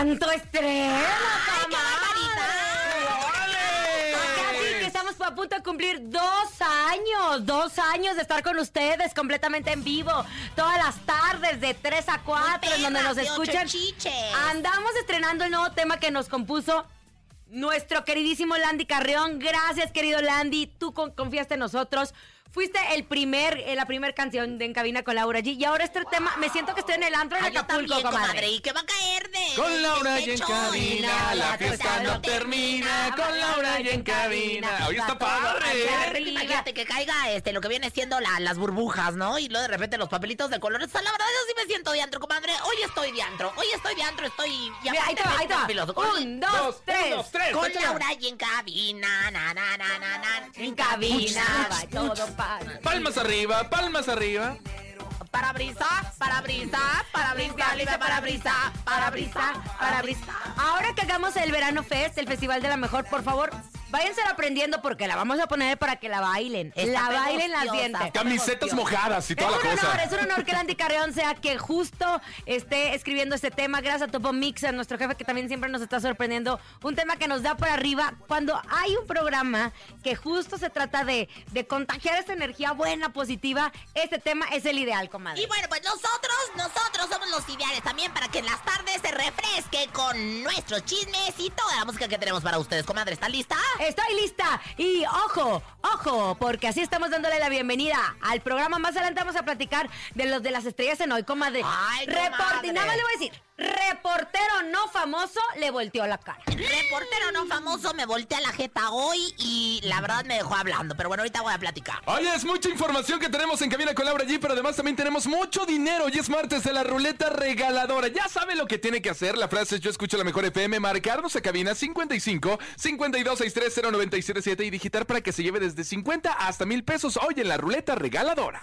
Cuánto estrés, ¡Qué Casi que estamos a punto de cumplir dos años, dos años de estar con ustedes completamente en vivo, todas las tardes de 3 a 4, en donde nos escuchan. Andamos estrenando el nuevo tema que nos compuso nuestro queridísimo Landy Carrión. Gracias, querido Landy, tú con- confiaste en nosotros. Fuiste el primer, eh, la primera canción de En Cabina con Laura G. Y ahora este tema, me siento que estoy en el antro de Ay, Acapulco, también, comadre. comadre. ¿Y qué va a caer de Con de- Laura de y en cabina, la fiesta no termina. Con Laura y en cabina. Oye, está padre. Imagínate, que caiga este lo que viene siendo la- las burbujas, ¿no? Y luego de repente los papelitos de colores. O sea, la verdad, yo sí me siento diantro, comadre. Hoy estoy diantro. Hoy estoy diantro, estoy. y Mira, ahí va, ahí. Con- Un, dos, Dos, tres. un, dos, tres. Con. Laura y en cabina, na, na, na, na, na. En cabina, va todo Palmas arriba, palmas arriba. Para brisa, para brisa, para brisa, libre para brisa, para brisa, para brisa. Ahora que hagamos el Verano Fest, el Festival de la Mejor, por favor, váyanse aprendiendo porque la vamos a poner para que la bailen. Está la bailen las dientes. Camisetas mojadas y Es toda un la honor, cosa. es un honor que Landy Carreón sea que justo esté escribiendo este tema. Gracias a Topo Mix, a nuestro jefe que también siempre nos está sorprendiendo. Un tema que nos da por arriba cuando hay un programa que justo se trata de, de contagiar esta energía buena, positiva. Este tema es el ideal, comadre. Y bueno, pues nosotros, nosotros somos los ideales también para que en las tardes se refresque con nuestros chismes y toda la música que tenemos para ustedes. Comadre, ¿está lista? Estoy lista. Y ojo, ojo, porque así estamos dándole la bienvenida al programa. Más adelante vamos a platicar de los de las estrellas en hoy, comadre. Ay, Report- comadre. Nada más le voy a decir, reportero no famoso le volteó la cara. Reportero no famoso me voltea la jeta hoy y la verdad me dejó hablando. Pero bueno, ahorita voy a platicar. Oye, es mucha información que tenemos en Cabina con Laura G, pero además también tenemos mucho dinero. Y es martes de la ruleta regaladora. Ya sabe lo que tiene que hacer. La frase es yo escucho la mejor FM, marcarnos a cabina 55 52 63 0977 y digitar para que se lleve desde 50 hasta mil pesos hoy en la ruleta regaladora.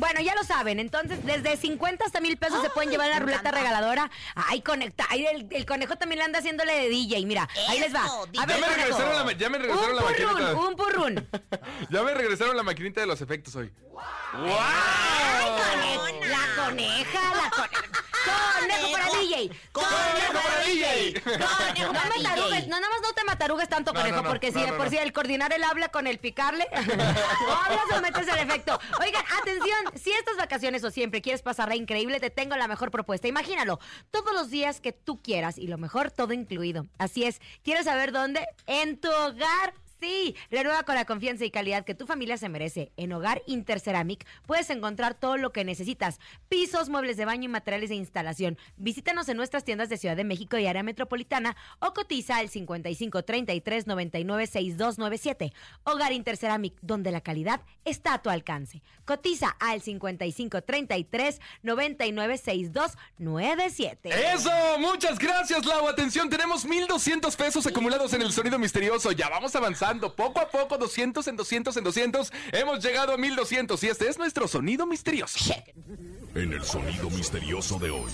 Bueno, ya lo saben, entonces desde 50 hasta mil pesos se pueden llevar en la ruleta encanta. regaladora. Ay, conecta. Ay, el, el conejo también le anda haciéndole de DJ. Mira, ahí les va. A ver, Ya me regresaron la ya me regresaron un la purrún, maquinita. Un purrún. Ya me regresaron la maquinita de los efectos hoy. ¡Wow! Conejona. La coneja, la coneja. Conejo para DJ. ¡Conejo para DJ! Conejo No para matarugues, DJ. no, nada más no te matarugues tanto, No, conejo, no, no, porque si no, de no, por no. sí el coordinar el habla con el picarle, o hablas o metes el efecto. Oigan, atención, si estas vacaciones o siempre quieres pasarla increíble, te tengo la mejor propuesta. Imagínalo, todos los días que tú quieras y lo mejor, todo incluido. Así es, ¿quieres saber dónde? En tu hogar. Sí, renueva con la confianza y calidad que tu familia se merece. En Hogar Interceramic puedes encontrar todo lo que necesitas: pisos, muebles de baño y materiales de instalación. Visítanos en nuestras tiendas de Ciudad de México y área metropolitana o cotiza al 55 33 99 6297. Hogar Interceramic, donde la calidad está a tu alcance. Cotiza al 55 33 99 6297. Eso, muchas gracias, Lau. Atención, tenemos 1200 pesos acumulados en el sonido misterioso. Ya vamos avanzando poco a poco, 200 en 200 en 200. Hemos llegado a 1200 y este es nuestro sonido misterioso. En el sonido misterioso de hoy.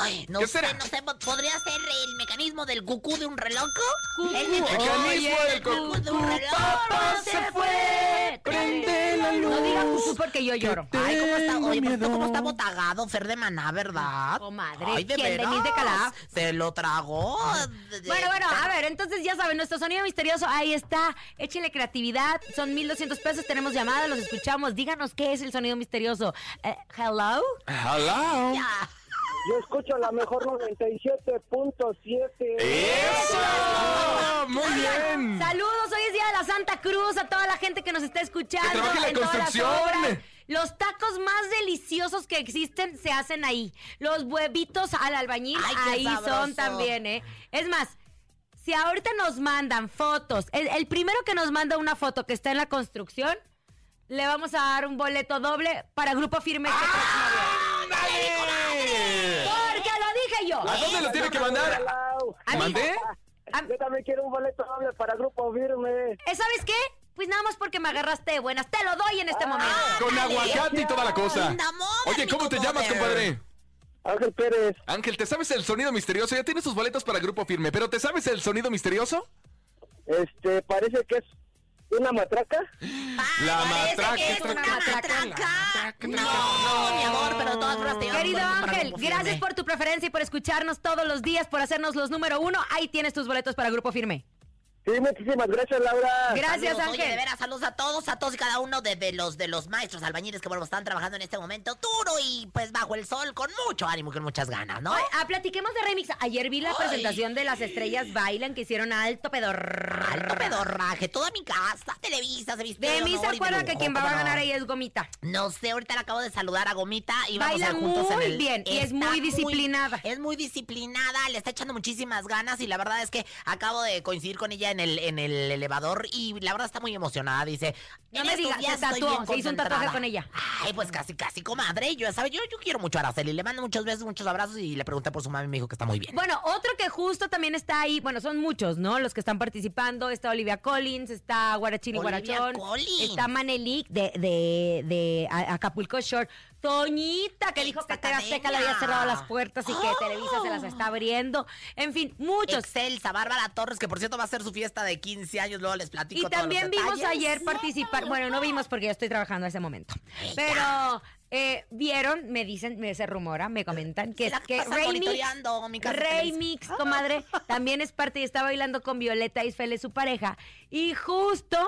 Ay, no ¿Qué sé, será? no sé, ¿podría ser el mecanismo del cucú de un reloj? El Mecanismo Oye, del cucú de un cucú, reloj. papá se fue. Prende la luz. No diga cucú porque yo lloro. Ay, ¿cómo está? Oye, cómo está botagado, Fer de Maná, ¿verdad? Comadre, Ay, ¿de ¿quién? veras? ¿Denise de Calaf? Se lo tragó. Bueno, bueno, a ver, entonces ya saben, nuestro sonido misterioso, ahí está. Échenle creatividad, son 1200 pesos, tenemos llamadas, los escuchamos. Díganos qué es el sonido misterioso. Eh, hello. Hello. Ya. Yo escucho la mejor 97.7. ¡Eso! Muy bien. Saludos, hoy es Día de la Santa Cruz, a toda la gente que nos está escuchando. Que en la todas las construcción. obras. Los tacos más deliciosos que existen se hacen ahí. Los huevitos al albañil, Ay, ahí sabroso. son también, ¿eh? Es más, si ahorita nos mandan fotos, el, el primero que nos manda una foto que está en la construcción, le vamos a dar un boleto doble para Grupo Firme. este próximo viernes. ¡Ándale! Porque lo dije yo. ¿A dónde lo tiene que mandar? ¿Mandé? Yo también quiero un boleto doble para Grupo Firme. ¿Eh, ¿Sabes qué? Pues nada más porque me agarraste de buenas. Te lo doy en este momento. Con aguacate y toda la cosa. Oye, ¿cómo te llamas, compadre? Ángel Pérez. Ángel, ¿te sabes el sonido misterioso? Ya tienes tus boletos para Grupo Firme, pero ¿te sabes el sonido misterioso? Este, parece que es una matraca. La matraca, que es una traca, matraca. traca, No, traca. mi amor, pero todas formas te Querido Ángel, gracias por tu preferencia y por escucharnos todos los días, por hacernos los número uno. Ahí tienes tus boletos para Grupo Firme. Sí, muchísimas gracias, Laura. Gracias, Saludos, Oye, de Ángel. veras, saludos a todos, a todos y cada uno de, de los de los maestros albañiles que bueno están trabajando en este momento duro y pues bajo el sol con mucho ánimo y con muchas ganas, ¿no? Ay, ah, platiquemos de remix. Ayer vi la Ay. presentación de las estrellas bailan que hicieron alto pedor. Alto pedorraje, toda mi casa, Televisa se viste De mí se acuerda que quien va a ganar ahí es Gomita. No sé, ahorita le acabo de saludar a Gomita y vamos a Baila ir juntos muy en el... bien y es muy disciplinada. es muy disciplinada, le está echando muchísimas ganas y la verdad es que acabo de coincidir con ella en el, en el elevador y la verdad está muy emocionada. Dice, No "En me digas, se tatuó, se hizo un tatuaje concentrada". con ella. Ay, pues casi, casi, comadre. Yo, ya sabe, yo, yo quiero mucho a Araceli. Le mando muchos besos, muchos abrazos y le pregunté por su mami y me dijo que está muy bien. Bueno, otro que justo también está ahí, bueno, son muchos, ¿no? Los que están participando. Está Olivia Collins, está Olivia Guarachón. Collins. Está Manelik de, de, de Acapulco Shore. Toñita, que dijo que TV Azteca le había cerrado las puertas y que Televisa se las está abriendo. En fin, muchos. Excelsa, Bárbara Torres, que por cierto va a ser su fiesta de 15 años, luego les platico Y todos los también vimos detalles. ayer participar, bueno, no vimos porque yo estoy trabajando en ese momento, pero eh, vieron, me dicen, me se rumora, me comentan que, la que pasan Remix, monitoreando, mi casa Remix, comadre, también es parte y está bailando con Violeta Isfel, su pareja, y justo,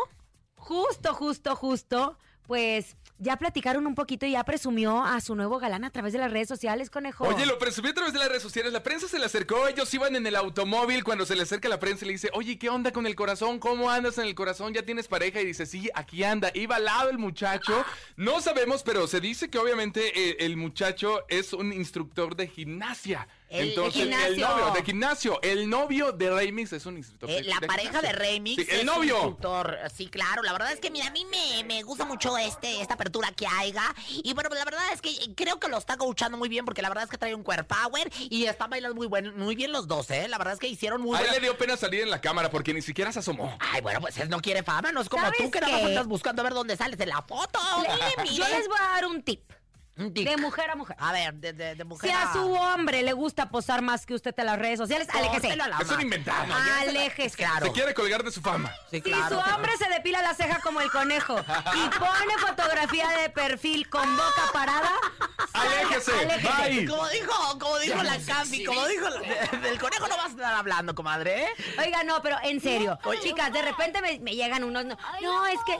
justo, justo, justo, pues ya platicaron un poquito y ya presumió a su nuevo galán a través de las redes sociales, conejo. Oye, lo presumió a través de las redes sociales. La prensa se le acercó. Ellos iban en el automóvil. Cuando se le acerca la prensa, le dice: Oye, ¿qué onda con el corazón? ¿Cómo andas en el corazón? ¿Ya tienes pareja? Y dice: Sí, aquí anda. Iba al lado el muchacho. No sabemos, pero se dice que obviamente eh, el muchacho es un instructor de gimnasia. El- Entonces, de gimnasio. el novio de gimnasio. El novio de Remix es un instructor Eh, de la de pareja de. Remix Sí, es el un novio. instructor. Sí, claro. La verdad es que, mira, a mí me, me gusta mucho este, esta apertura que haya. Y bueno, la verdad es que creo que lo está coachando muy bien porque la verdad es que trae un core power y están bailando muy, buen, muy bien los dos, ¿eh? La verdad es que hicieron muy A él buena- le dio pena salir en la cámara porque ni siquiera se asomó. Ay, bueno, pues él no quiere fama, no es como ¿Sabes tú que nada más estás buscando a ver dónde sales en la foto. Mire, mire. Yo les voy a dar un tip, Un tic. de mujer a mujer. A ver, de, de, de mujer Si a su hombre le gusta posar más que usted en las redes sociales, aléjese. La Es un inventado. No, Aléjese. Claro. Se quiere colgar de su fama. Sí, Si claro. su hombre se depila la ceja como el conejo y pone fotografía de perfil con boca parada, Aléjese. Aléjese. Bye. Como dijo, como dijo la Campi, como dijo la- de- del conejo no vas a estar hablando, comadre. ¿eh? Oiga, no, pero en serio, chicas, de repente me, me llegan unos, no, no, es que,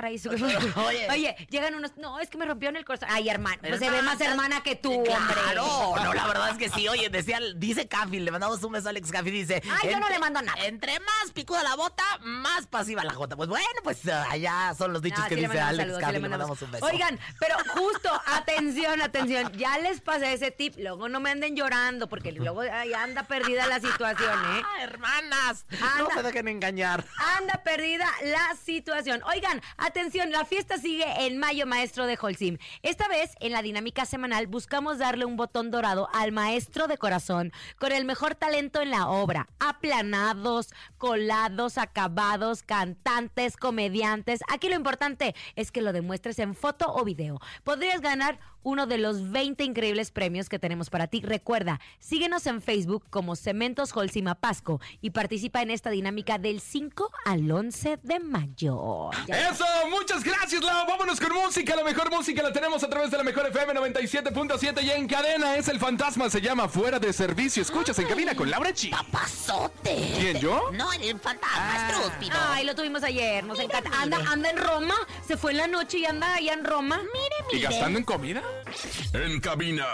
caray, Oye. Oye. llegan unos. No, es que me rompieron el corazón. Ay, hermano. Pues se ve más hermana que tú, Claro, hombre. no, la verdad es que sí. Oye, decía, dice Cafi, le mandamos un beso a Alex Cafi, dice. Ay, yo no le mando nada. Entre más picuda la bota, más pasiva la jota. Pues bueno, pues ah, allá son los dichos No, que sí dice Alex saludos, le le mandamos. un beso. Oigan, pero justo, atención, atención. Ya les pasé ese tip. Luego no me anden llorando, porque luego anda perdida la situación, ¿eh? Ah, hermanas, no se dejen engañar. Anda perdida la situación. Oigan, atención, la fiesta sigue en Mayo Maestro de Holcim. Esta vez, en la dinámica semanal, buscamos darle un botón dorado al maestro de corazón con el mejor talento en la obra. Aplanados, colados, acabados, cantantes, comediantes. Aquí lo importante es que lo demuestres en foto o video. Podrías ganar uno de los 20 increíbles premios que tenemos para ti. Recuerda, síguenos en Facebook como Cementos Holcima Pasco y participa en esta dinámica del 5 al 11 de mayo. Ya- Eso, muchas gracias, Lau. Vámonos con música. La mejor música la tenemos a través de la mejor FM 97.7 y en cadena es el fantasma. Se llama Fuera de Servicio. Escuchas en cabina con Laura Chi. ¡Papazote! ¿Quién, yo? No, el fantasma, estúpido. Ay, lo tuvimos ayer, nos encanta. Anda, anda en Roma, se fue en la noche y anda allá en Roma. ¿Y gastando en comida? En cabina,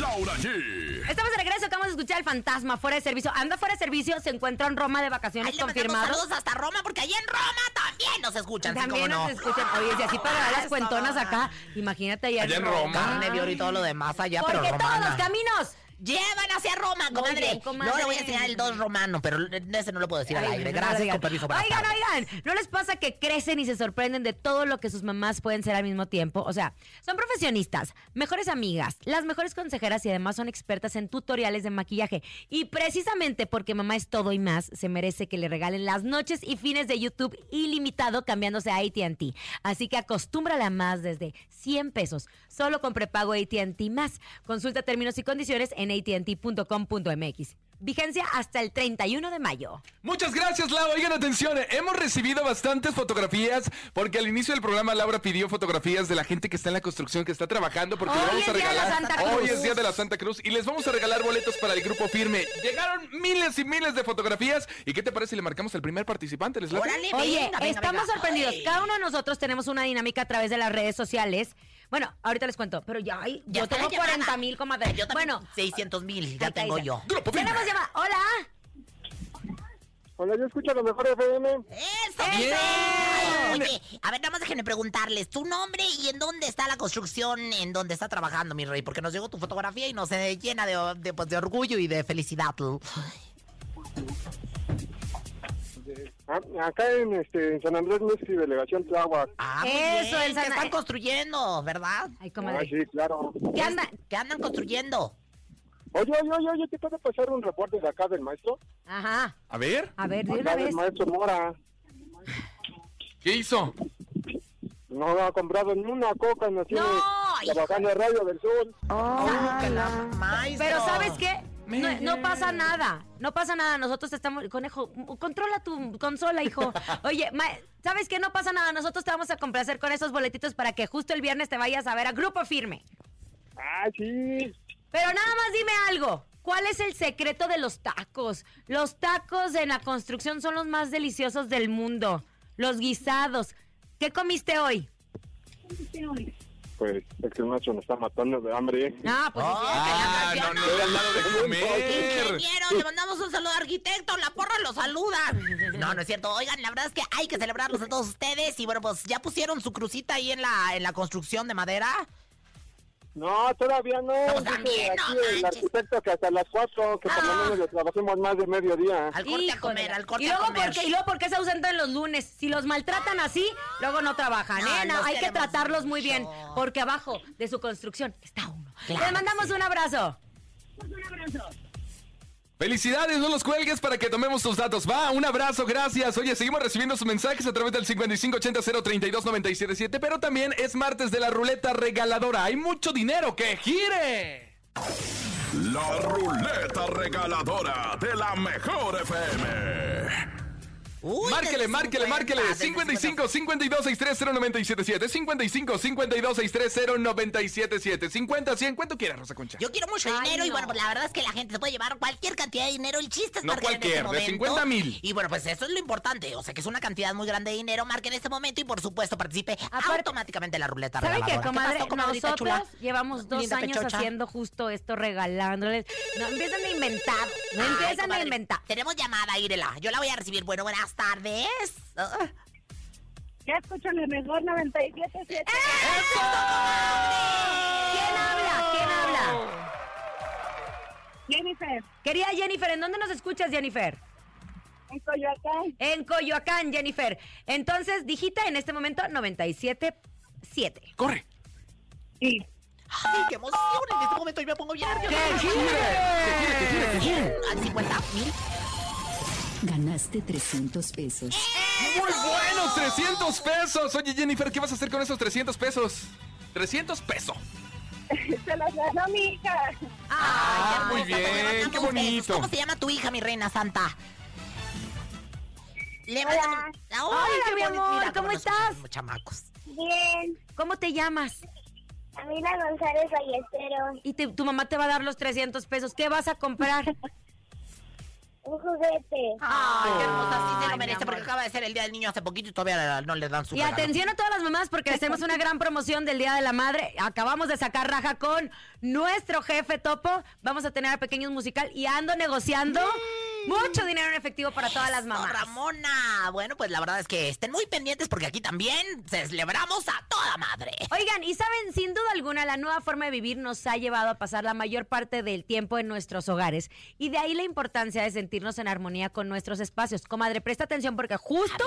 Laura G. Estamos de regreso, acabamos de escuchar el fantasma fuera de servicio. Anda fuera de servicio, se encuentra en Roma de vacaciones Ay, le confirmado. saludos hasta Roma, porque allá en Roma también nos escuchan, También ¿sí, cómo nos no? escuchan. Oye, si así pagará las Eso. cuentonas acá, imagínate allá, Allá en Roma. Carne de oro y todo lo demás allá, Porque pero todos los caminos Llevan hacia Roma, comadre. bien, comadre. No le voy a enseñar el 2 romano, pero ese no lo puedo decir al aire. no, Gracias, con permiso. buenas Oigan, tardes. oigan, ¿no les pasa que crecen y se sorprenden de todo lo que sus mamás pueden ser al mismo tiempo? O sea, son profesionistas, mejores amigas, las mejores consejeras y además son expertas en tutoriales de maquillaje. Y precisamente porque mamá es todo y más, se merece que le regalen las noches y fines de YouTube ilimitado cambiándose a AT&T. Así que acostúmbrala más desde 100 pesos, solo con prepago AT&T más. Consulta términos y condiciones en atnt.com.mx. Vigencia hasta el 31 de mayo. Muchas gracias, Laura. Oigan, atención, eh, hemos recibido bastantes fotografías porque al inicio del programa Laura pidió fotografías de la gente que está en la construcción, que está trabajando, porque Hoy le vamos a es Día de la regalar. Santa Cruz. Hoy es Día de la Santa Cruz y les vamos a regalar boletos para el grupo firme. Llegaron miles y miles de fotografías. ¿Y qué te parece si le marcamos al primer participante? ¿Les? Órale, Oye, venga, venga, estamos venga. sorprendidos. Cada uno de nosotros tenemos una dinámica a través de las redes sociales. Bueno, ahorita les cuento, pero ya, ay, Ya yo tengo llamada. 40 mil, comadre. Yo también, Bueno, 600 mil, ya tengo yo. Grupo firme. tenemos llamada. Hola. Hola, yo escucho lo mejor FM. ¡Eso! Oye, a ver, nada más déjenme preguntarles tu nombre y en dónde está la construcción en donde está trabajando, mi rey, porque nos llegó tu fotografía y nos eh, llena de, de, pues, de orgullo y de felicidad. Ah, Acá en, este, en San Andrés Mixi, delegación Tláhuac. Ah, muy Eso, bien, en San- que están construyendo, ¿verdad? Ay, Ah, comadre. sí, claro. ¿Qué anda? ¿Qué andan construyendo? Oye, oye, oye, oye, ¿te puede pasar un reporte de acá del maestro? Ajá. A ver, A ver, de una Acá del vez. maestro Mora. ¿qué hizo? No ha comprado ni una coca, nació No, trabajando en Radio del Sur. Sácala, maestro. Pero ¿sabes qué? No, no pasa nada, no pasa nada, nosotros te estamos, conejo, controla tu consola, hijo. Oye, ma- ¿sabes qué? No pasa nada, nosotros te vamos a complacer con esos boletitos para que justo el viernes te vayas a ver a Grupo Firme. Ah, sí. Pero nada más dime algo. ¿Cuál es el secreto de los tacos? Los tacos en la construcción son los más deliciosos del mundo. Los guisados. ¿Qué comiste hoy? Pues es que el maestro nos está matando de hambre. Ah, pues sí, Ah, sí, no, no, de comer. Ingeniero, le mandamos un saludo al arquitecto, la porra lo saluda. No, no es cierto. Oigan, la verdad es que hay que celebrarlos a todos ustedes. Y bueno, pues ya pusieron su crucita ahí en la, en la construcción de madera. No, todavía no. Pues Dice también, no aquí el arquitecto que hasta las cuatro, que por lo Ah. menos le trabajemos más de mediodía. Al corte a comer, al corte y a luego comer. porque y luego porque se ausentan los lunes. Si los maltratan así, luego no trabajan. No, ¿eh? No, hay que tratarlos muy bien, porque abajo de su construcción está uno. Claro Les mandamos que sí. un abrazo. Felicidades, no los cuelgues para que tomemos tus datos. Va, un abrazo, gracias. Oye, seguimos recibiendo sus mensajes a través del 5580-032-977, pero también es martes de la ruleta regaladora. Hay mucho dinero que gire. La ruleta regaladora de la mejor FM. Uy, márquele, márquele, 50, márquele. desde 55 52 63 0977. 55 52 63 0977. 50 100. ¿Cuánto quieres, Rosa Concha? Yo quiero mucho Ay, dinero y no. bueno, pues la verdad es que la gente se puede llevar cualquier cantidad de dinero. El chiste es No marcar en cualquier, este de momento. 50 mil. Y bueno, pues eso es lo importante. O sea, que es una cantidad muy grande de dinero. Marque en este momento y por supuesto participe Aparte- automáticamente en la ruleta ¿Sabe qué, comadre? pasó, comadrita Nosotros chula? llevamos dos Linda años pechocha. haciendo justo esto, regalándoles. No empiezan a inventar. No Ay, empiezan a inventar. Tenemos llamada, Irela. Yo la voy a recibir. Bueno, buenas tardes. Ya escucho la mejor 97.7. ¿Quién habla? ¿Quién habla? Jennifer, Querida Jennifer, ¿en dónde nos escuchas, Jennifer? en Coyoacán. En Coyoacán, Jennifer. Entonces, digita en este momento 97.7. Corre. Sí. Ay, qué emoción. En este momento yo me pongo bien nerviosa. ¡Que gire! Bien, ¿A 50 mil? Ganaste 300 pesos. Muy buenos, 300 pesos. Oye, Jennifer, ¿qué vas a hacer con esos 300 pesos? 300 pesos. Se las ganó mi hija. Ah, Ay, muy bien, qué bonito. ¿Cómo se llama tu hija, mi reina santa? Le Hola. Hola, qué mi amor, Mira ¿cómo estás? los chamacos. Bien. ¿Cómo te llamas? Camila González Ballesteros. Y te- tu mamá te va a dar los 300 pesos. ¿Qué vas a comprar? Un juguete. Ay, qué hermosa, sí se lo merece porque acaba de ser el Día del Niño hace poquito y todavía no le dan su Y regalo. atención a todas las mamás porque hacemos una gran promoción del Día de la Madre. Acabamos de sacar raja con nuestro jefe Topo. Vamos a tener a Pequeños Musical y ando negociando mucho dinero en efectivo para todas las mamás. Ramona. Bueno, pues la verdad es que estén muy pendientes porque aquí también celebramos a toda madre. Oigan, y saben, sin duda alguna, la nueva forma de vivir nos ha llevado a pasar la mayor parte del tiempo en nuestros hogares. Y de ahí la importancia de sentirnos en armonía con nuestros espacios. Comadre, presta atención porque justo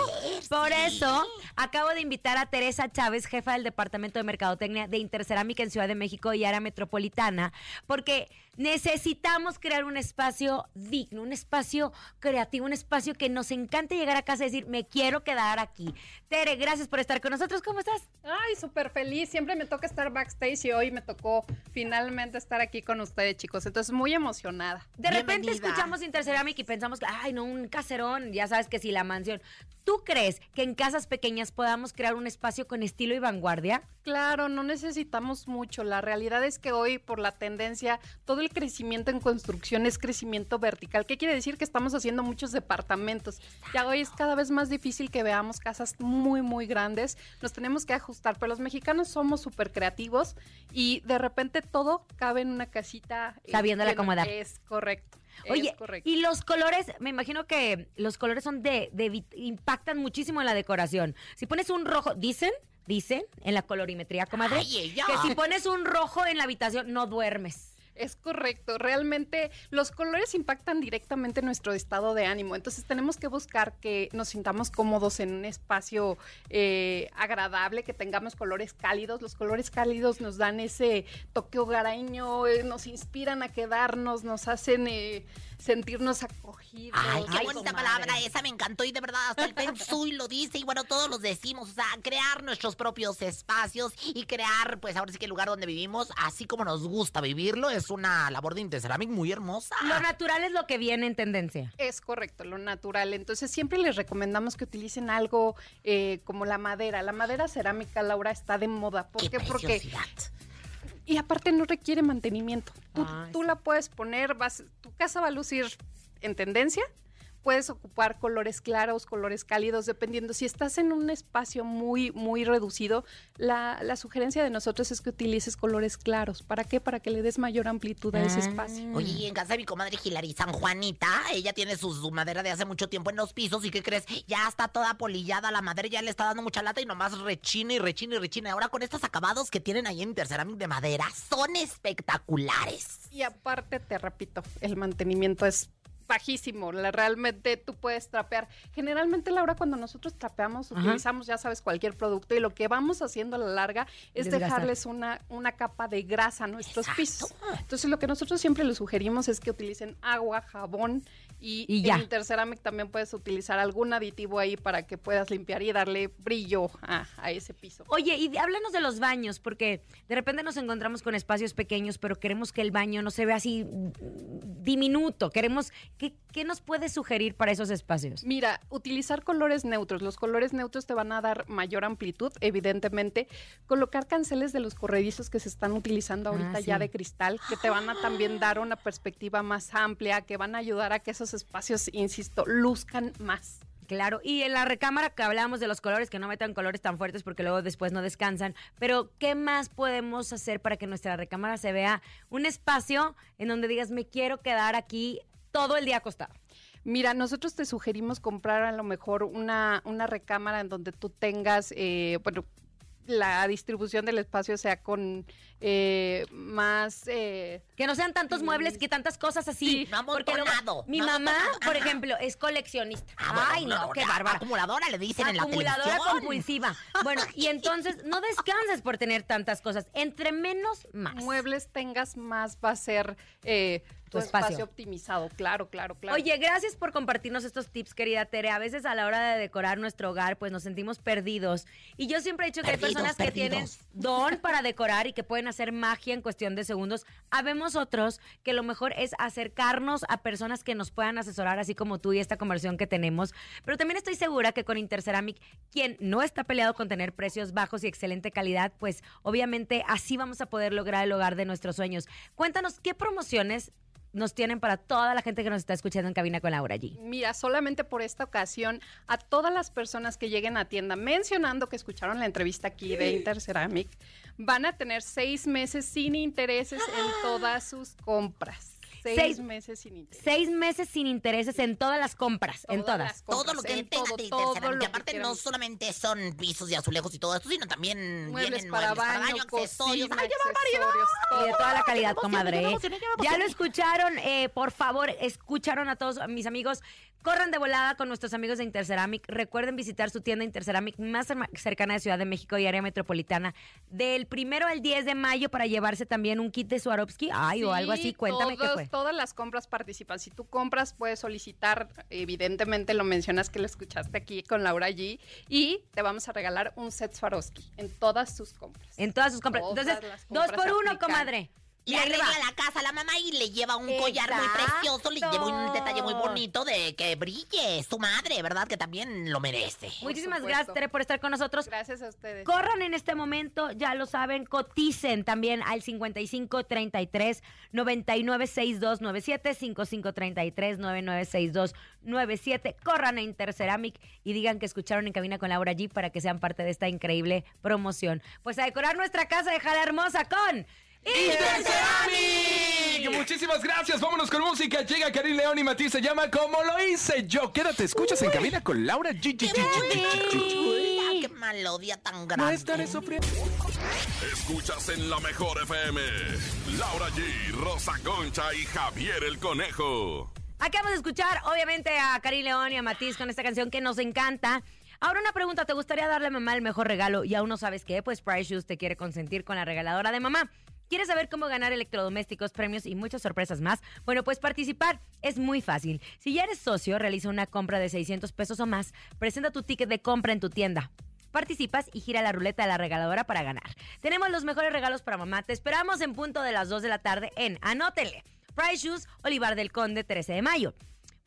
por eso acabo de invitar a Teresa Chávez, jefa del Departamento de Mercadotecnia de Intercerámica en Ciudad de México y área metropolitana, porque necesitamos crear un espacio digno, un espacio creativo, un espacio que nos encante llegar a casa y decir, me quiero quedar aquí. Tere, gracias por estar con nosotros. ¿Cómo estás? Ay, súper feliz. Siempre me toca estar backstage y hoy me tocó finalmente estar aquí con ustedes, chicos. Entonces, muy emocionada. De repente escuchamos Interceramic y pensamos que, ay, no, un caserón, ya sabes que sí, la mansión. ¿Tú crees que en casas pequeñas podamos crear un espacio con estilo y vanguardia? Claro, no necesitamos mucho. La realidad es que hoy, por la tendencia, todo el crecimiento en construcción es crecimiento vertical. ¿Qué quiere decir? Que estamos haciendo muchos departamentos. Ya hoy es cada vez más difícil que veamos casas muy, muy grandes. Nos tenemos que ajustar, pero los mexicanos somos súper creativos y de repente todo cabe en una casita. eh, Sabiéndola acomodar. Es correcto. Oye, correcto. y los colores, me imagino que los colores son de, de impactan muchísimo en la decoración. Si pones un rojo, dicen, dicen en la colorimetría, comadre, Ay, que si pones un rojo en la habitación no duermes. Es correcto, realmente los colores impactan directamente nuestro estado de ánimo, entonces tenemos que buscar que nos sintamos cómodos en un espacio eh, agradable, que tengamos colores cálidos, los colores cálidos nos dan ese toque hogareño, eh, nos inspiran a quedarnos, nos hacen eh, sentirnos acogidos. Ay, qué Ay, bonita comadre. palabra esa, me encantó y de verdad hasta el Pensui lo dice y bueno, todos los decimos, o sea, crear nuestros propios espacios y crear, pues ahora sí que el lugar donde vivimos, así como nos gusta vivirlo, es una labor de Interceramic muy hermosa. Lo natural es lo que viene en tendencia. Es correcto, lo natural. Entonces siempre les recomendamos que utilicen algo eh, como la madera. La madera cerámica, Laura, está de moda. ¿Por qué? Porque. Y aparte no requiere mantenimiento. Tú, tú la puedes poner, vas, tu casa va a lucir en tendencia. Puedes ocupar colores claros, colores cálidos, dependiendo. Si estás en un espacio muy, muy reducido, la, la sugerencia de nosotros es que utilices colores claros. ¿Para qué? Para que le des mayor amplitud a ese espacio. Oye, y en casa de mi comadre Hilary San Juanita, ella tiene su, su madera de hace mucho tiempo en los pisos y ¿qué crees? Ya está toda polillada, la madera ya le está dando mucha lata y nomás rechina y rechina y rechina. Ahora con estos acabados que tienen ahí en Interceramic de madera, son espectaculares. Y aparte, te repito, el mantenimiento es bajísimo. La, realmente tú puedes trapear. Generalmente, Laura, cuando nosotros trapeamos, Ajá. utilizamos, ya sabes, cualquier producto y lo que vamos haciendo a la larga es Desgastar. dejarles una, una capa de grasa a nuestros Exacto. pisos. Entonces, lo que nosotros siempre les sugerimos es que utilicen agua, jabón y, Y ya. en Interceramic también puedes utilizar algún aditivo ahí para que puedas limpiar y darle brillo a, a ese piso. Oye, y háblanos de los baños, porque de repente nos encontramos con espacios pequeños, pero queremos que el baño no se vea así mm, diminuto. Queremos ¿qué, qué nos puedes sugerir para esos espacios? Mira, utilizar colores neutros. Los colores neutros te van a dar mayor amplitud, evidentemente. Colocar canceles de los corredizos que se están utilizando ahorita Ah, ya sí. de cristal, que te van a también dar una perspectiva más amplia, que van a ayudar a que esos espacios, insisto, luzcan más. Claro, y en la recámara que hablábamos de los colores, que no metan colores tan fuertes porque luego después no descansan, pero ¿qué más podemos hacer para que nuestra recámara se vea un espacio en donde digas, me quiero quedar aquí todo el día acostado? Mira, nosotros te sugerimos comprar a lo mejor una, una recámara en donde tú tengas, eh, bueno, la distribución del espacio sea con eh, más... eh, Que no sean tantos muebles, que tantas cosas así. Sí, no porque luego- mi no mamá, amontonado, por ejemplo, es coleccionista. Ah, bueno, Ay, no, no, qué bárbara. acumuladora le dicen en la Acumuladora televisión. compulsiva. Bueno, y entonces no descanses por tener tantas cosas. Entre menos, más. muebles tengas más va a ser eh, tu espacio. espacio. optimizado, claro, claro, claro. Oye, gracias por compartirnos estos tips, querida Tere. A veces a la hora de decorar nuestro hogar, pues nos sentimos perdidos. Y yo siempre he dicho que hay Perdidos, personas que tienen don para decorar y que pueden hacer magia en cuestión de segundos. Habemos otros que lo mejor es acercarnos a personas que nos puedan asesorar, así como tú y esta conversión que tenemos. Pero también estoy segura que con Interceramic, quien no está peleado con tener precios bajos y excelente calidad, pues obviamente así vamos a poder lograr el hogar de nuestros sueños. Cuéntanos qué promociones nos tienen para toda la gente que nos está escuchando en cabina con Laura G. Mira, solamente por esta ocasión, a todas las personas que lleguen a tienda mencionando que escucharon la entrevista aquí de Interceramic, van a tener seis meses sin intereses en todas sus compras. Seis, Seis- meses sin intereses. Seis meses sin intereses en todas las compras, en Todas Todo lo que en tenga todo, de todo lo que aparte no solamente son pisos y azulejos y todo esto, sino también Muebles vienen para muebles baño, accesorios. cocina, ¡Ay, qué barbaridad! accesorios, Y de toda la calidad, comadre. ¿eh? ya lo escucharon, eh, por favor, escucharon a todos mis amigos. Corran de volada con nuestros amigos de Interceramic. Recuerden visitar su tienda Interceramic más cercana de Ciudad de México y área metropolitana del primero al 10 de mayo para llevarse también un kit de Swarovski. Ay, o algo así. Sí, Cuéntame todos- qué fue. Todas las compras participan. Si tú compras, puedes solicitar, evidentemente lo mencionas que lo escuchaste aquí con Laura G. Y te vamos a regalar un set Swarovski en todas tus compras. En todas sus compras. Todas Entonces, dos por uno, aplican. comadre. Y Le arregla la casa a la mamá y le lleva un collar muy precioso, le lleva un detalle muy bonito de que brille su madre, ¿verdad? Que también lo merece. Muchísimas gracias, Tere, por estar con nosotros. Gracias a ustedes. Corran en este momento, ya lo saben, coticen también al 55 33 99 62 97 55 33 99 62 97. Corran a Interceramic y digan que escucharon en cabina con Laura G para que sean parte de esta increíble promoción. Pues a decorar nuestra casa de Jala Hermosa con Interceramic. Muchísimas gracias. Vámonos con música. Llega Karim León y Matiz. Se llama Como lo hice yo. Quédate, escuchas en cabina con Laura G. G, G, G, G, G. Ay, qué melodía tan No grande. estaré sufriendo. Escuchas en la mejor FM. Laura G, Rosa Concha y Javier el Conejo. Acabamos de escuchar, obviamente, a Karim León y a Matiz con esta canción que nos encanta. Ahora una pregunta, ¿te gustaría darle a mamá el mejor regalo y aún no sabes qué? Pues Price Shoes te quiere consentir con la regaladora de mamá. ¿Quieres saber cómo ganar electrodomésticos, premios y muchas sorpresas más? Bueno, pues participar es muy fácil. Si ya eres socio, realiza una compra de 600 pesos o más, presenta tu ticket de compra en tu tienda. Participas y gira la ruleta de la regaladora para ganar. Tenemos los mejores regalos para mamá. Te esperamos en punto de las 2 de la tarde en Anótele. Price Shoes, Olivar del Conde, 13 de mayo.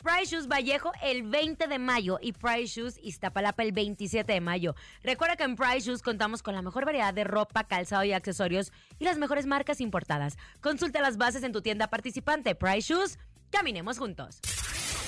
Price Shoes Vallejo el 20 de mayo y Price Shoes Iztapalapa el 27 de mayo. Recuerda que en Price Shoes contamos con la mejor variedad de ropa, calzado y accesorios y las mejores marcas importadas. Consulta las bases en tu tienda participante. Price Shoes, caminemos juntos.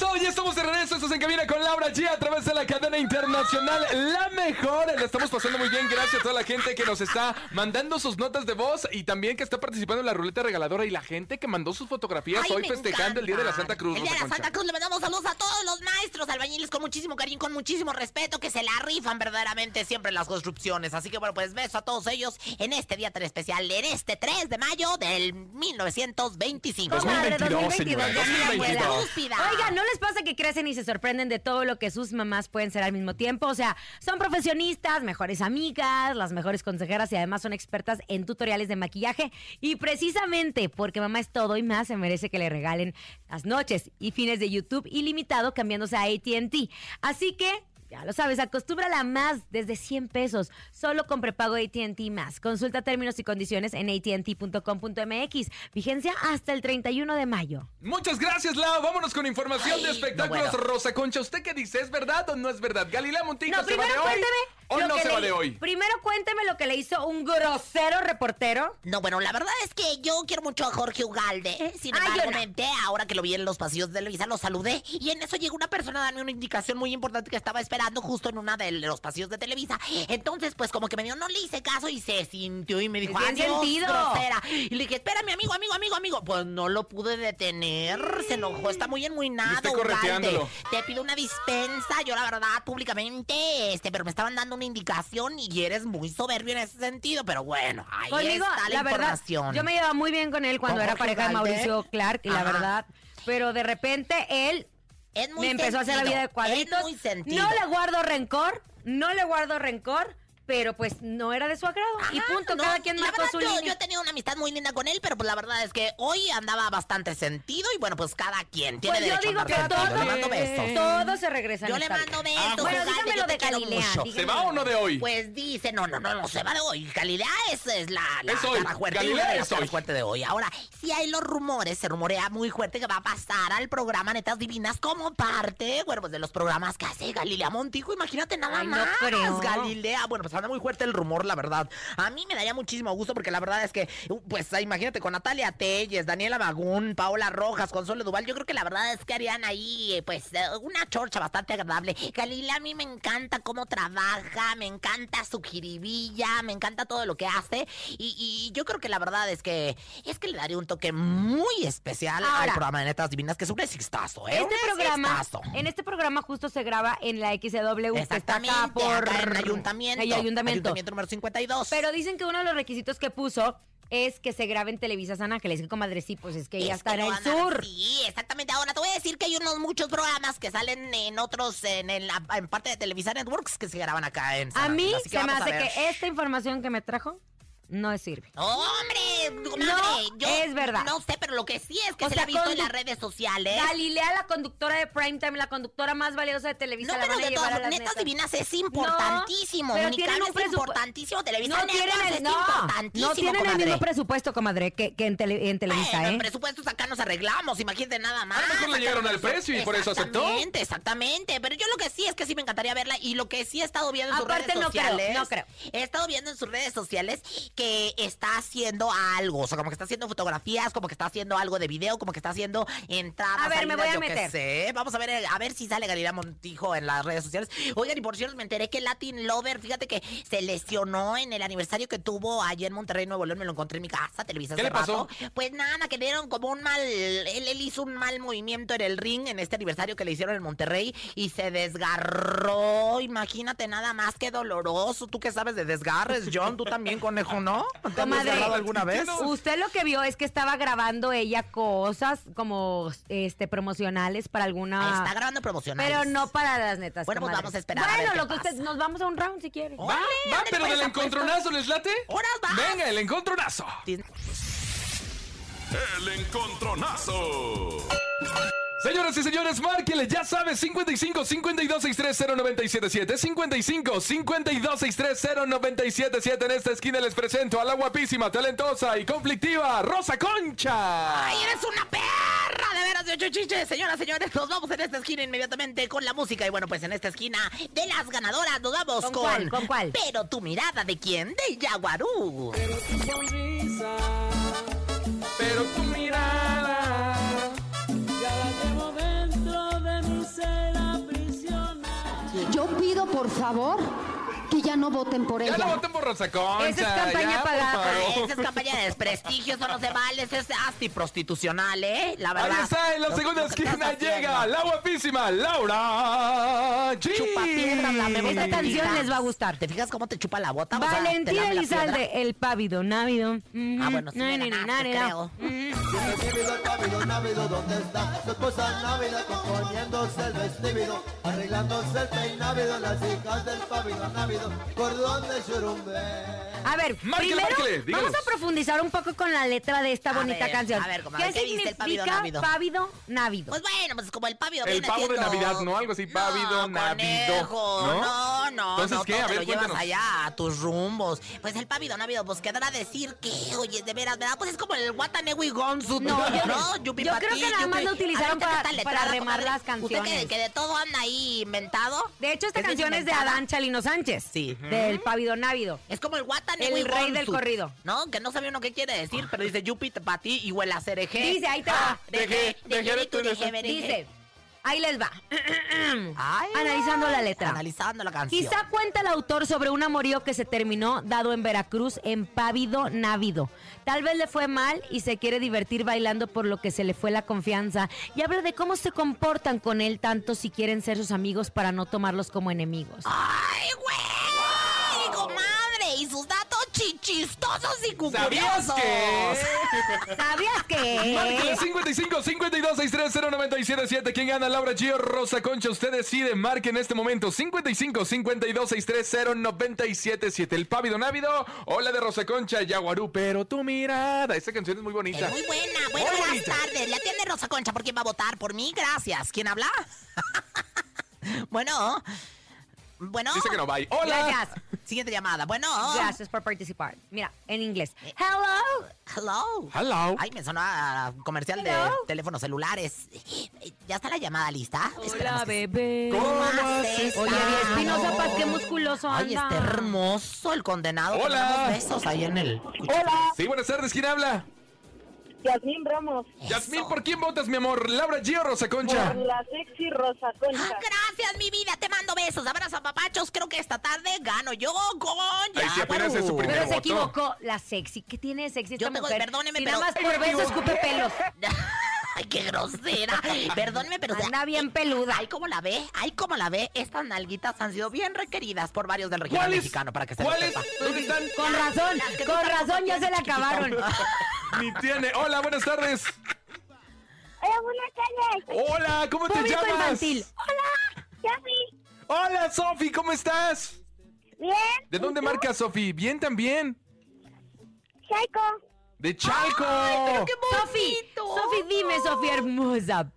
Eso, ya estamos de regreso. Estás en cabina con Laura G a través de la cadena internacional La Mejor. La estamos pasando muy bien. Gracias a toda la gente que nos está mandando sus notas de voz y también que está participando en la ruleta regaladora y la gente que mandó sus fotografías Ay, hoy festejando el Día de la. Santa Cruz. El Día de la Concha. Santa Cruz le mandamos saludos a todos los maestros, albañiles con muchísimo cariño, con muchísimo respeto, que se la rifan verdaderamente siempre en las construcciones. Así que bueno, pues beso a todos ellos en este día tan especial, en este 3 de mayo del 1925. Comadre, 2022, señora, ya mi 2022. abuela. Estúpida. Oiga, ¿no les pasa que crecen y se sorprenden de todo lo que sus mamás pueden ser al mismo tiempo? O sea, son profesionistas, mejores amigas, las mejores consejeras y además son expertas en tutoriales de maquillaje. Y precisamente porque mamá es todo y más, se merece que le regalen las noches y fines de YouTube ilimitado cambiándose a ATT. Así que ya lo sabes, acostúmbrala más desde 100 pesos, solo con prepago AT&T más. Consulta términos y condiciones en att.com.mx. Vigencia hasta el 31 de mayo. Muchas gracias, Lau. Vámonos con información Ay, de espectáculos. no. Rosa Concha, ¿usted qué dice? ¿Es verdad o no es verdad? ¿Galilea Montijo No, se va de hoy? cuénteme. ¿O lo no se le- va de hoy? Primero cuénteme lo que le hizo un grosero reportero. No, bueno, la verdad es que yo quiero mucho a Jorge Ugalde. Sin Ay, embargo, ahora que lo vi en los pasillos de Televisa, lo saludé. Y en eso llegó una persona a darme una indicación muy importante que estaba esperando justo en una de los pasillos de Televisa. Entonces, pues como que me dio, no le hice caso y se sintió y me dijo, sentido. grosera. Y le dije, espérame, amigo, amigo, amigo, amigo. Pues no lo pude detener. Se enojó, está muy enmuinado. Te pido una dispensa, yo la verdad, públicamente, este, pero me estaban dando indicación y eres muy soberbio en ese sentido. Pero bueno, ahí Conmigo, está la, la verdad, yo me llevaba muy bien con él cuando ¿Con era pareja de? Mauricio Clark, y la verdad, pero de repente él Es muy me empezó a hacer la vida de cuadritos. Es muy sentido. No le guardo rencor, no le guardo rencor, pero pues no era de su agrado. y punto, no, cada quien la marcó verdad, su yo, línea. yo he tenido una amistad muy linda con él, pero pues la verdad es que hoy andaba bastante sentido y bueno, pues cada quien tiene Pues yo derecho digo a que todo, Le mando besos. todo se regresa Yo le mando besos. Bueno, Ugalde, dígame yo lo de Galilea. ¿Se va o no de hoy? Pues dice, no, no, no, no se va de hoy. Galilea es, es la, la Es hoy. fuerte. Galilea es hoy. caras fuertes de hoy. Ahora, si hay los rumores, se rumorea muy fuerte que va a pasar al programa Netas Divinas como parte, bueno, pues de los programas que hace Galilea Montijo. Imagínate nada Ay, no más. creo. Galilea. Bueno, pues anda muy fuerte el rumor, la verdad. A mí me daría muchísimo gusto porque la verdad es que, uh, pues imagínate con Natalia Telles, Daniela Magún, Paola Rojas, Consuelo Duval. Yo creo que la verdad es que harían ahí, pues, eh, una chorcha bastante agradable. Galilea a mí me encanta cómo trabaja, me encanta su jiribilla, me encanta todo lo que hace. Y, y yo creo que la verdad es que es que le daría un toque muy especial al programa de Netas Divinas, que es un exitazo, ¿eh? Este Un programa, en este programa justo se graba en la XW, que está Exactamente, acá por acá en ayuntamiento. Ayuntamiento número 52. Pero dicen que uno de los requisitos que puso es que se grabe en Televisa San Ángeles. Que comadre, sí, pues es que ella Es está en el sur. así, exactamente. Ahora te voy a decir que hay unos muchos programas que salen en otros, en, en la en parte de Televisa Networks que se graban acá en San A mí así que se me hace que esta información que me trajo no sirve. ¡Hombre! comadre, No, yo es verdad. No sé, pero lo que sí es que O se sea, la ha visto en las redes sociales. Galilea, la conductora de Primetime, la conductora más valiosa de Televisa, No, la pero van a de llevar a todas las netas netas. divinas es importantísimo. pero Unicable tienen un es importantísimo. Televisa No tienen, es el, no, importantísimo, no tienen el mismo presupuesto, comadre, que, que en, tele- en Televisa, Bueno, en ¿eh? presupuestos acá nos arreglamos, imagínate nada más. A lo mejor le llegaron al precio y por eso aceptó. Exactamente, exactamente. Pero yo lo que sí es que sí me encantaría verla y lo que sí he estado viendo en sus Aparte, redes no creo, sociales. no creo. He estado viendo en sus redes sociales que está haciendo algo. O sea, como que está haciendo fotografías, como que está haciendo algo de video, como que está haciendo entradas. A ver, me salidas, voy a meter. sé. Vamos a ver, a ver si sale Galilea Montijo en las redes sociales. Oigan, y por cierto, me enteré que Latin Lover, fíjate que se lesionó en el aniversario que tuvo ayer en Monterrey, Nuevo León. Me lo encontré en mi casa, Televisa ¿Qué hace le pasó? rato. Pues nada, que dieron como un mal. Él, él hizo un mal movimiento en el ring en este aniversario que le hicieron en Monterrey y se desgarró. Imagínate nada más que doloroso. ¿Tú qué sabes de desgarres, John? ¿Tú también, conejo, no? ¿Te has Comadre, alguna vez? Usted lo que vio es que estaba grabando ella cosas como este promocionales para alguna. Está grabando promocionales. Pero no para las netas. Bueno, pues comadre. vamos a esperar a ver Bueno, qué lo que usted. Nos vamos a un round si quiere. Va, Órale, va, ándale, pero pues, del apuesto. encontronazo, ¿les late? ¡Horas vas! Venga, el encontronazo. El encontronazo. Señoras y señores, márquenle, ya sabes, 55 52 630 977 55 52 630 977 En esta esquina les presento a la guapísima, talentosa y conflictiva Rosa Concha. ¡Ay, eres una perra! De veras, de ocho chiches. Señoras, señores, nos vamos en esta esquina inmediatamente con la música. Y bueno, pues en esta esquina de las ganadoras nos vamos ¿Con con... cuál? ¿Con cuál? Pero tu mirada, ¿de quién? De Yaguarú. Pero tu mirada. Por favor que ya no voten por Ya ella. no voten por Rosa Concha. Esa es campaña ya, pagada. Esa es campaña de desprestigio, eso no se vale, es antiprostitucional, ¿eh? La verdad. Ahí está, en la segunda esquina llega la guapísima Laura G. Chupapiedras, la mejor Esta canción les va a gustar. ¿Te fijas cómo te chupa la bota? Valentina. Elizalde, el pávido návido. Ah, bueno, sí creo. Tímido, el pávido, návido, ¿dónde está? Su esposa návida componiéndose el vestíbido, arreglándose el peinávido, las hijas del pávido, návido, cordón de churumbe. A ver, Márquele, primero márquele, vamos a profundizar un poco con la letra de esta A bonita ver, canción. a ver, ¿Qué comadre, ¿qué dice el significa pávido návido? pávido návido? Pues bueno, pues como el pávido El pavo de Navidad, ¿no? Algo así, pávido, no, conejo, ¿no? No, no, Entonces, no, ¿qué? A ver, lo llevas allá a tus rumbos. Pues el pávido návido, pues quedará decir que, oye, de veras, ¿verdad? Pues es como el Watanewi Gonzu. No, yo- ¿no? Yupi yo creo que nada más lo utilizaron para- para remar las canciones. Usted que, que de todo anda ahí inventado. De hecho, esta ¿Es canción es de? Adán Chalino Sánchez. Sí. Del pávido návido. Es como el Watanewi El rey del corrido. ¿No? Que no sabe uno qué quiere decir, pero dice yupi patí y huele a cereje. Dice, ahí te va. Deje, deje. Dice, ahí les va. Ay, Analizando la letra. Analizando la canción. Quizá cuenta el autor sobre un amorío que se terminó dado en Veracruz en Pávido Návido. Tal vez le fue mal y se quiere divertir bailando por lo que se le fue la confianza y habla de cómo se comportan con él tanto si quieren ser sus amigos para no tomarlos como enemigos. ¡Ay, güey! ¡Comadre! Y sus datos chichistosos y ¿Sabías curiosos. que? ¿Sabías que? 55 52 630 977. ¿Quién gana? Laura G o Rosa Concha. Usted decide. Marque en este momento 55 52 630 977. El pávido návido o la de Rosa Concha Yaguarú. Pero tu mirada. Esta canción es muy bonita. Es muy buena. Bueno, Muy buenas bonita. tardes. Le atiende Rosa Concha. ¿Por quién va a votar? Por mí, gracias. ¿Quién habla? bueno. Bueno. Dice que no va. Hola. Gracias. Siguiente llamada. Bueno. Gracias por participar. Mira, en inglés. Hello. Hello. Hello. Ay, me sonó a comercial de teléfonos celulares. ¿Ya está la llamada lista? Que- bebé. ¿Cómo haces? Oye, Espinosa Paz, qué musculoso Ay, está hermoso el condenado. Hola. besos ahí en el... Hola, Sí, buenas tardes. ¿Quién habla? Yasmín Ramos, Yasmín, ¿por quién votas, mi amor? ¿Laura G o Rosa Concha? por la sexy Rosa Concha. Ah, gracias, mi vida. Te mando besos. Abrazos, papachos. Creo que esta tarde gano yo con Ay, sí, apenas es su primer Pero se equivocó. La sexy. ¿Qué tiene de sexy Yo tengo- mujer? perdóneme, Si pero- nada más por beso escupe pelos. Ay, qué grosera. Perdóneme, pero... Anda bien peluda. Ay, ¿cómo la ve? Ay, ¿cómo la ve? Estas nalguitas han sido bien requeridas por varios del regional ¿Cuáles? mexicano para que se ¿Cuáles? ¿Dónde están? Con razón, que tú con razón ya se le chiquitito. acabaron. Ni tiene. Hola, buenas tardes. Hola, buenas tardes. Hola, ¿cómo te llamas? infantil. Hola, Sofi. Hola, Sofi, ¿cómo estás? Bien. ¿De dónde marcas, Sofi? Bien también. Chaiko. De Chalco. Sofi, Sofi, dime, Sofi hermosa.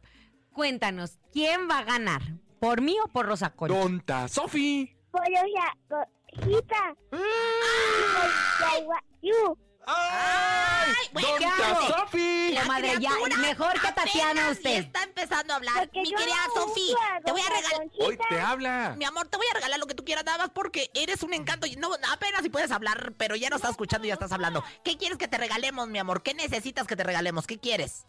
Cuéntanos, ¿quién va a ganar? ¿Por mí o por Rosa Concha? Tonta. Sofi. Pollo ya, cojita. You. ¡Ay! bueno, ¿qué ¡Tonta, hago? Sofi! La madre, ya, mejor que Tatiana usted. está empezando a hablar. Porque Mi querida no Sofi, te voy a regalar... Hoy te habla. Mi amor, te voy a regalar lo que tú quieras nada más porque eres un encanto. y No, apenas si puedes hablar, pero ya no estás escuchando y ya estás hablando. ¿Qué quieres que te regalemos, mi amor? ¿Qué necesitas que te regalemos? ¿Qué quieres?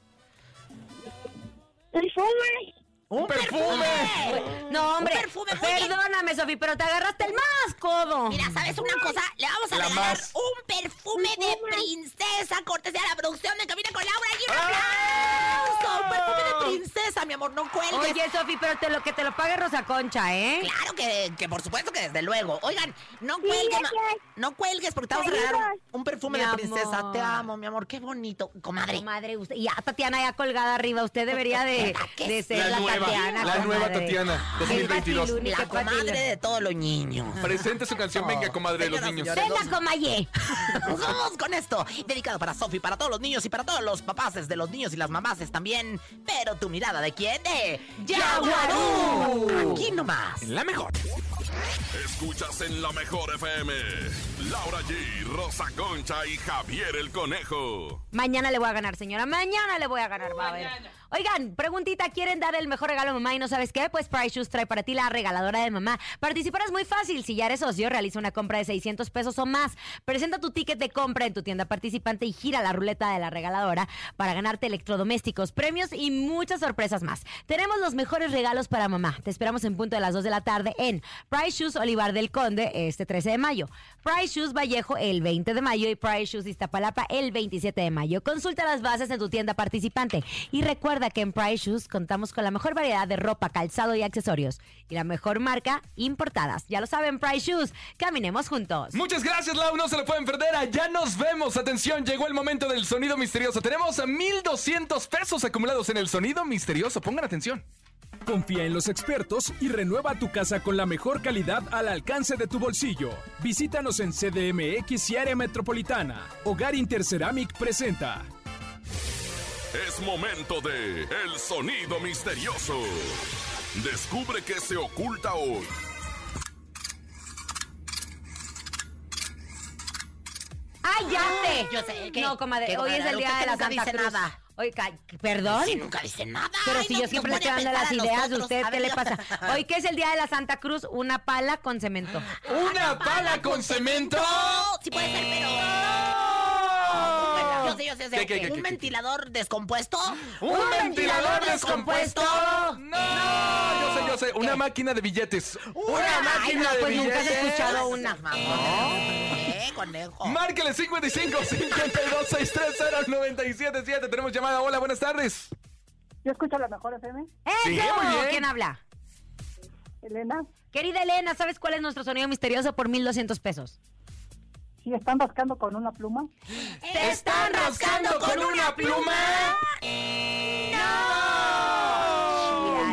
Perfume. ¡Un perfume! No, hombre, Un perfume, perdóname, Sofi, pero te agarraste el más codo. Mira, ¿sabes una cosa? Le vamos a La regalar más. un perfume de princesa, cortesía de la producción de Camina con Laura. ¡Y un aplauso! Un perfume de princesa, mi amor, no cuelgues. Oye, Sofi, pero te lo que te lo pague Rosa Concha, ¿eh? Claro que, que por supuesto que desde luego. Oigan, no Sí, cuelgues, ma- gracias. no cuelgues porque te vamos a regalar un, perfume Mi de princesa. amor. Te amo, mi amor, qué bonito. Comadre. Comadre, usted, y ya Tatiana ya colgada arriba, usted debería de, ¿Qué de ser La la, nueva, Tatiana. la nueva. Tatiana, El 2022. patiluni, La comadre de todos los niños. Presente su canción, venga, comadre de los niños. Venga, comaye. Vamos con esto. Dedicado para Sofi, para todos los niños y para todos los papás de los niños y las mamases también. Pero tu mirada de quién? De Yaguarú. Aquí nomás. La mejor. Escuchas en la mejor FM. Laura G, Rosa Concha y Javier el Conejo. Mañana le voy a ganar, señora. Mañana le voy a ganar, va a ver. Oigan, preguntita, ¿quieren dar el mejor regalo a mamá y no sabes qué? Pues Price Shoes trae para ti la regaladora de mamá. Participar es muy fácil. Si ya eres socio, realiza una compra de 600 pesos o más. Presenta tu ticket de compra en tu tienda participante y gira la ruleta de la regaladora para ganarte electrodomésticos, premios y muchas sorpresas más. Tenemos los mejores regalos para mamá. Te esperamos en punto de las 2 de la tarde en Price Shoes Olivar del Conde este 13 de mayo. Price Shoes Vallejo el 20 de mayo y Price Shoes Iztapalapa el 27 de mayo. Consulta las bases en tu tienda participante y recuerda que en Price Shoes contamos con la mejor variedad de ropa, calzado y accesorios y la mejor marca importadas. Ya lo saben, Price Shoes. Caminemos juntos. Muchas gracias, Lau. No se lo pueden perder. Allá nos vemos. Atención, llegó el momento del sonido misterioso. Tenemos a 1,200 pesos acumulados en el sonido misterioso. Pongan atención. Confía en los expertos y renueva tu casa con la mejor calidad al alcance de tu bolsillo. Visítanos en CDMX y área metropolitana. Hogar Interceramic presenta. Es momento de El Sonido Misterioso. Descubre qué se oculta hoy. ¡Ay, ya sé! Yo sé que. No, comadre, que hoy es el día de la nunca Santa dice Cruz. nada. Oye, ca- ¿perdón? Sí, nunca dice nada. Pero Ay, si no, yo siempre pone estoy dando las ideas, nosotros. ¿usted A qué ver, le pasa? Hoy que es el día de la Santa Cruz, una pala con cemento. ¿Una pala con cemento? No, sí puede ser, pero. Yo sé, yo sé, yo sé. ¿Qué, qué, qué, ¿Un qué, qué? ventilador descompuesto? ¿Un ventilador descompuesto? No, yo sé, yo sé. Una máquina de billetes. Una Ay, máquina no, de pues nunca billetes. has escuchado una. ¿Qué, conejo? Márquele 55 52 630 977. Tenemos llamada. Hola, buenas tardes. ¿Yo escucho la mejor FM? ¡Eso! Sí, muy bien. ¿Quién habla? Elena, Querida Elena, ¿sabes cuál es nuestro sonido misterioso por 1200 pesos? ¿Sí están rascando con una pluma? ¿Te están rascando con una pluma? ¡No!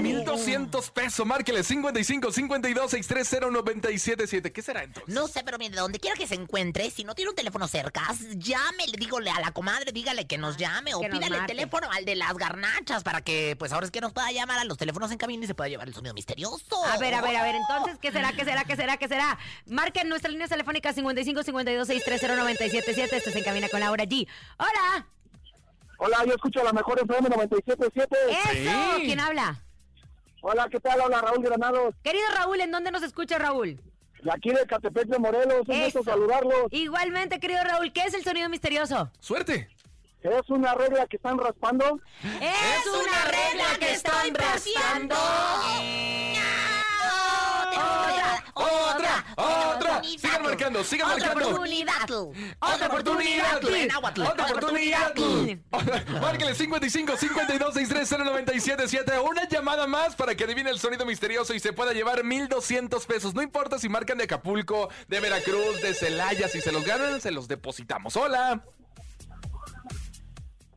1200 pesos. Márquele 55 52 630 977. ¿Qué será entonces? No sé, pero mire, donde quiera que se encuentre, si no tiene un teléfono cerca, llame, dígole a la comadre, dígale que nos llame o Que pídale el teléfono al de las garnachas para que, pues ahora es que nos pueda llamar a los teléfonos en cabina y se pueda llevar el sonido misterioso. A ver, a ver, a ver, entonces, ¿qué será, qué será, qué será, qué será? Marquen nuestra línea telefónica 55 52 630 977. Esto se encamina con Laura G. ¡Hola! Hola, yo escucho la mejor FM 97.7. ¡Eso! Sí. ¿Quién habla? Hola, ¿qué tal? Habla Raúl Granados. Querido Raúl, ¿en dónde nos escucha Raúl? De aquí de Catepec de Morelos. Un gusto saludarlos. Igualmente, querido Raúl, ¿qué es el sonido misterioso? Suerte. Es una regla que están raspando. ¡Es una regla que están raspando! Otra, Otra. Sigan marcando, sigan Otra marcando. oportunidad. Otra oportunidad. Otra oportunidad. Márquele 55 52 630 977. Una llamada más para que adivine el sonido misterioso y se pueda llevar 1200 pesos. No importa si marcan de Acapulco, de Veracruz, de Celaya. Si se los ganan, se los depositamos. Hola.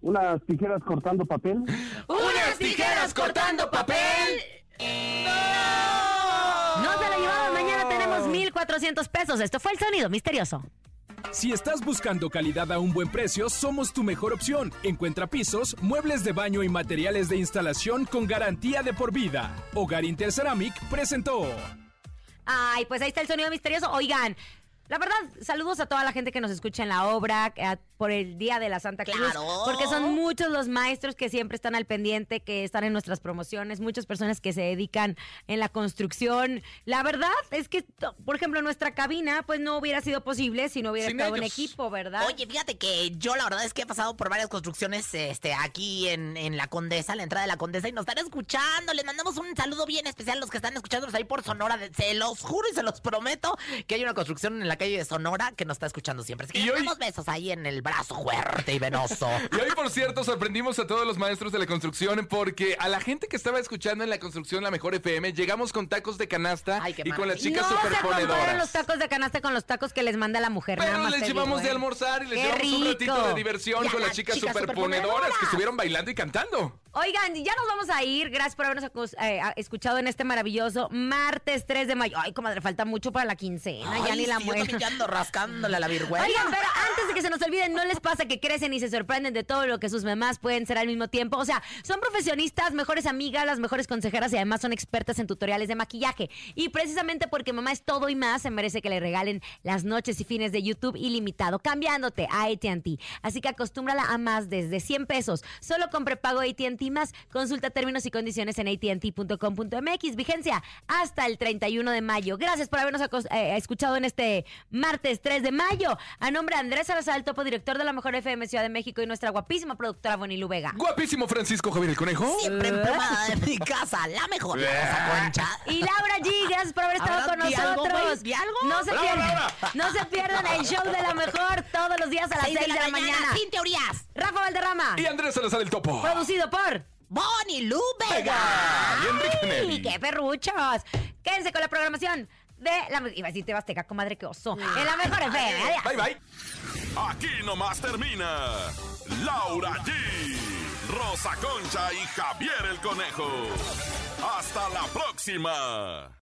Unas tijeras cortando papel. ¡Unas tijeras cortando papel! ¡No 400 pesos. Esto fue el sonido misterioso. Si estás buscando calidad a un buen precio, somos tu mejor opción. Encuentra pisos, muebles de baño y materiales de instalación con garantía de por vida. Hogar Interceramic presentó. Ay, pues ahí está el sonido misterioso. Oigan, la verdad, saludos a toda la gente que nos escucha en la obra por el Día de la Santa Cruz. Claro. Porque son muchos los maestros que siempre están al pendiente, que están en nuestras promociones, muchas personas que se dedican en la construcción. La verdad es que, por ejemplo, nuestra cabina, pues no hubiera sido posible si no hubiera Sin estado en ellos. equipo, ¿verdad? Oye, fíjate que yo la verdad es que he pasado por varias construcciones este, aquí en, en la Condesa, la entrada de la Condesa, y nos están escuchando. Les mandamos un saludo bien especial a los que están escuchándonos ahí por Sonora. Se los juro y se los prometo que hay una construcción en la calle de Sonora que nos está escuchando siempre. Así que Y hoy- besos ahí en el brazo fuerte y venoso. Y hoy, por cierto, sorprendimos a todos los maestros de la construcción porque a la gente que estaba escuchando en la construcción La Mejor FM llegamos con tacos de canasta Ay, y con las chicas no se superponedoras. los tacos de canasta con los tacos que les manda la mujer. nada Pero más les llevamos digo, de ¿eh? almorzar y les ¡Qué llevamos un ratito de diversión con las chicas chicas superponedoras superponedoras. que estuvieron bailando y cantando. Oigan, ya nos vamos a ir. Gracias por habernos eh, escuchado en este maravilloso martes 3 de mayo. Ay, comadre, falta mucho para la quincena. ya ni la sí, muero. también ya ando rascándole a la virgüenza. Oigan, pero antes de que se nos olviden, ¿no les pasa que crecen y se sorprenden de todo lo que sus mamás pueden ser al mismo tiempo? O sea, son profesionistas, mejores amigas, las mejores consejeras y además son expertas en tutoriales de maquillaje. Y precisamente porque mamá es todo y más, se merece que le regalen las noches y fines de YouTube ilimitado, cambiándote a AT&T. Así que acostúmbrala a más desde 100 pesos. Solo con prepago AT&T más. Consulta términos y condiciones en atnt.com.mx. Vigencia hasta el 31 de mayo. Gracias por habernos eh, escuchado en este martes 3 de mayo. A nombre de Andrés Salazar, el topo director de la Mejor FM Ciudad de México y nuestra guapísima productora Bonilu Vega. Guapísimo Francisco Javier el Conejo. Siempre emplumada de mi casa, la mejor, la Concha. Y Laura G, gracias por haber estado con algo, nosotros. algo. No se Bravo, pierdan, Laura. no se pierdan el show de la mejor todos los días a las 6 de la, mañana. Sin teorías. Rafa Valderrama. Y Andrés Salazar el Topo. Producido por Bonnie Lu Vega. Vega. Y Enrique ¡Ay, Nelly. qué perruchos! Quédense con la programación de la... Iba a decir Tebasteca, comadre, qué oso. En la mejor FM. Adiós. Bye, bye. Aquí nomás termina Laura G, Rosa Concha y Javier el Conejo. Hasta la próxima.